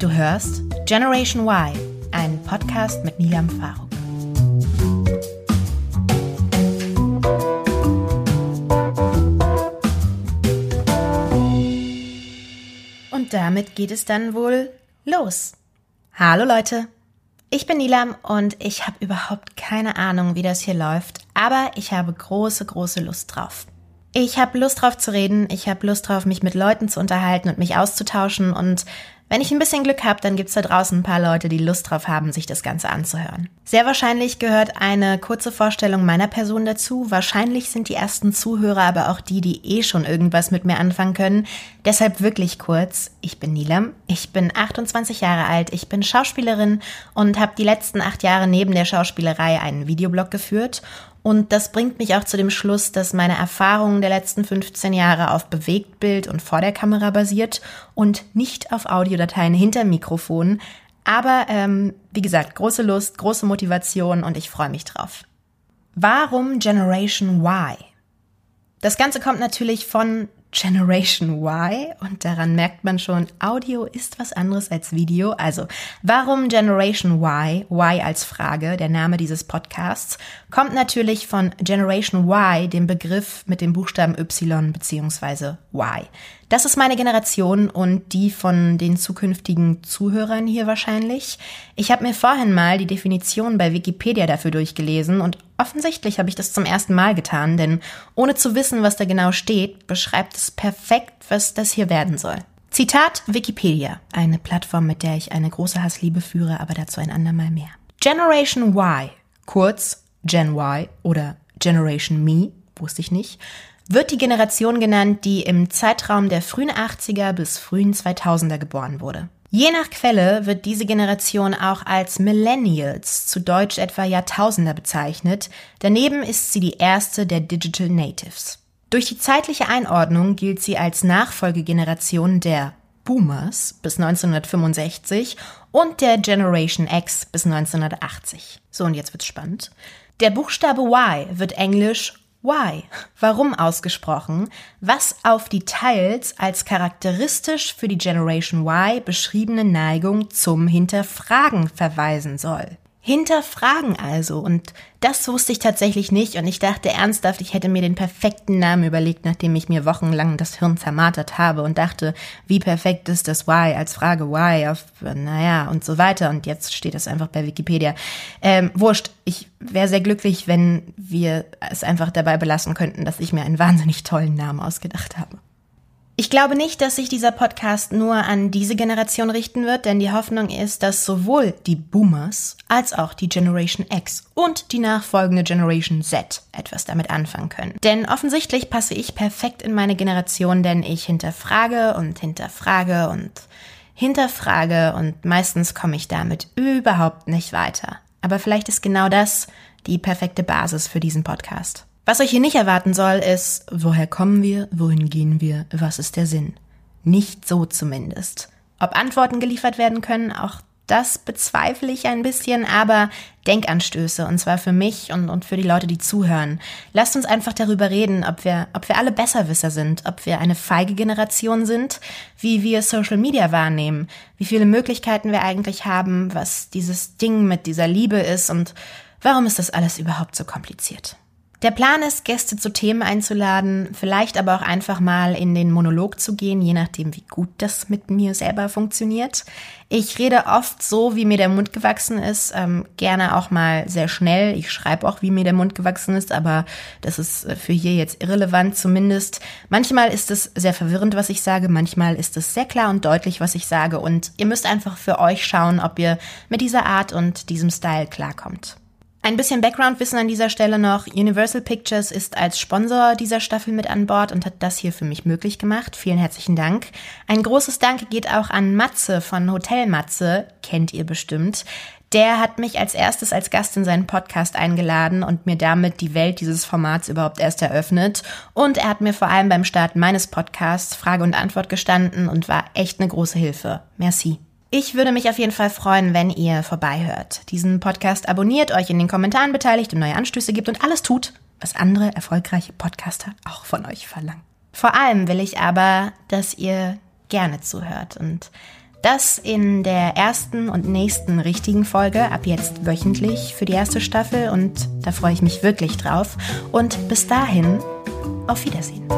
Du hörst Generation Y, ein Podcast mit Nilam Faruk. Und damit geht es dann wohl los. Hallo Leute, ich bin Nilam und ich habe überhaupt keine Ahnung, wie das hier läuft, aber ich habe große, große Lust drauf. Ich habe Lust drauf zu reden, ich habe Lust drauf, mich mit Leuten zu unterhalten und mich auszutauschen und wenn ich ein bisschen Glück habe, dann gibt's da draußen ein paar Leute, die Lust drauf haben, sich das Ganze anzuhören. Sehr wahrscheinlich gehört eine kurze Vorstellung meiner Person dazu. Wahrscheinlich sind die ersten Zuhörer aber auch die, die eh schon irgendwas mit mir anfangen können. Deshalb wirklich kurz. Ich bin Nilam, ich bin 28 Jahre alt, ich bin Schauspielerin und habe die letzten acht Jahre neben der Schauspielerei einen Videoblog geführt und das bringt mich auch zu dem Schluss, dass meine Erfahrungen der letzten 15 Jahre auf Bewegtbild und vor der Kamera basiert und nicht auf Audiodateien hinter Mikrofon. Aber ähm, wie gesagt, große Lust, große Motivation und ich freue mich drauf. Warum Generation Y? Das Ganze kommt natürlich von Generation Y und daran merkt man schon, Audio ist was anderes als Video. Also, warum Generation Y? Y als Frage, der Name dieses Podcasts, kommt natürlich von Generation Y, dem Begriff mit dem Buchstaben Y bzw. Y. Das ist meine Generation und die von den zukünftigen Zuhörern hier wahrscheinlich. Ich habe mir vorhin mal die Definition bei Wikipedia dafür durchgelesen und offensichtlich habe ich das zum ersten Mal getan, denn ohne zu wissen, was da genau steht, beschreibt es perfekt, was das hier werden soll. Zitat Wikipedia, eine Plattform, mit der ich eine große Hassliebe führe, aber dazu ein andermal mehr. Generation Y, kurz Gen Y oder Generation Me, wusste ich nicht, wird die Generation genannt, die im Zeitraum der frühen 80er bis frühen 2000er geboren wurde. Je nach Quelle wird diese Generation auch als Millennials, zu Deutsch etwa Jahrtausender bezeichnet. Daneben ist sie die erste der Digital Natives. Durch die zeitliche Einordnung gilt sie als Nachfolgegeneration der Boomers bis 1965 und der Generation X bis 1980. So, und jetzt wird's spannend. Der Buchstabe Y wird englisch Why? Warum ausgesprochen, was auf die teils als charakteristisch für die Generation Y beschriebene Neigung zum Hinterfragen verweisen soll. Hinterfragen also. Und das wusste ich tatsächlich nicht. Und ich dachte ernsthaft, ich hätte mir den perfekten Namen überlegt, nachdem ich mir wochenlang das Hirn zermartert habe und dachte, wie perfekt ist das Why als Frage Why auf, naja, und so weiter. Und jetzt steht das einfach bei Wikipedia. Ähm, wurscht. Ich wäre sehr glücklich, wenn wir es einfach dabei belassen könnten, dass ich mir einen wahnsinnig tollen Namen ausgedacht habe. Ich glaube nicht, dass sich dieser Podcast nur an diese Generation richten wird, denn die Hoffnung ist, dass sowohl die Boomers als auch die Generation X und die nachfolgende Generation Z etwas damit anfangen können. Denn offensichtlich passe ich perfekt in meine Generation, denn ich hinterfrage und hinterfrage und hinterfrage und meistens komme ich damit überhaupt nicht weiter. Aber vielleicht ist genau das die perfekte Basis für diesen Podcast. Was euch hier nicht erwarten soll, ist, woher kommen wir, wohin gehen wir, was ist der Sinn? Nicht so zumindest. Ob Antworten geliefert werden können, auch das bezweifle ich ein bisschen, aber Denkanstöße, und zwar für mich und, und für die Leute, die zuhören. Lasst uns einfach darüber reden, ob wir, ob wir alle Besserwisser sind, ob wir eine feige Generation sind, wie wir Social Media wahrnehmen, wie viele Möglichkeiten wir eigentlich haben, was dieses Ding mit dieser Liebe ist und warum ist das alles überhaupt so kompliziert. Der Plan ist, Gäste zu Themen einzuladen, vielleicht aber auch einfach mal in den Monolog zu gehen, je nachdem, wie gut das mit mir selber funktioniert. Ich rede oft so, wie mir der Mund gewachsen ist, ähm, gerne auch mal sehr schnell. Ich schreibe auch, wie mir der Mund gewachsen ist, aber das ist äh, für hier jetzt irrelevant zumindest. Manchmal ist es sehr verwirrend, was ich sage, manchmal ist es sehr klar und deutlich, was ich sage und ihr müsst einfach für euch schauen, ob ihr mit dieser Art und diesem Style klarkommt. Ein bisschen Background-Wissen an dieser Stelle noch. Universal Pictures ist als Sponsor dieser Staffel mit an Bord und hat das hier für mich möglich gemacht. Vielen herzlichen Dank. Ein großes Danke geht auch an Matze von Hotel Matze, kennt ihr bestimmt. Der hat mich als erstes als Gast in seinen Podcast eingeladen und mir damit die Welt dieses Formats überhaupt erst eröffnet. Und er hat mir vor allem beim Start meines Podcasts Frage und Antwort gestanden und war echt eine große Hilfe. Merci. Ich würde mich auf jeden Fall freuen, wenn ihr vorbeihört, diesen Podcast abonniert, euch in den Kommentaren beteiligt und neue Anstöße gibt und alles tut, was andere erfolgreiche Podcaster auch von euch verlangen. Vor allem will ich aber, dass ihr gerne zuhört und Das in der ersten und nächsten richtigen Folge, ab jetzt wöchentlich für die erste Staffel und da freue ich mich wirklich drauf. Und bis dahin, auf Wiedersehen.